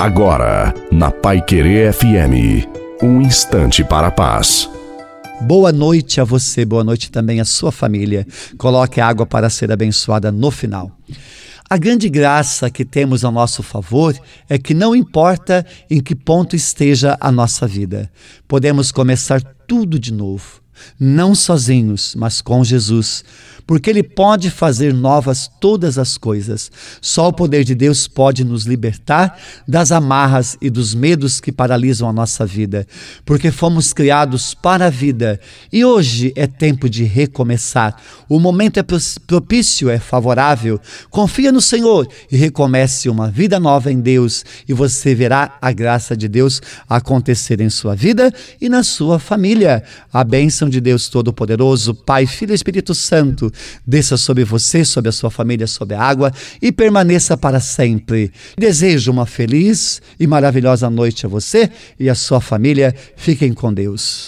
Agora, na Pai Querer FM, um instante para a paz. Boa noite a você, boa noite também à sua família. Coloque água para ser abençoada no final. A grande graça que temos a nosso favor é que não importa em que ponto esteja a nossa vida, podemos começar tudo de novo não sozinhos, mas com Jesus, porque Ele pode fazer novas todas as coisas. Só o poder de Deus pode nos libertar das amarras e dos medos que paralisam a nossa vida, porque fomos criados para a vida e hoje é tempo de recomeçar. O momento é propício, é favorável. Confia no Senhor e recomece uma vida nova em Deus, e você verá a graça de Deus acontecer em sua vida e na sua família. A bênção de Deus Todo-Poderoso, Pai, Filho e Espírito Santo, desça sobre você, sobre a sua família, sobre a água e permaneça para sempre. Desejo uma feliz e maravilhosa noite a você e a sua família. Fiquem com Deus.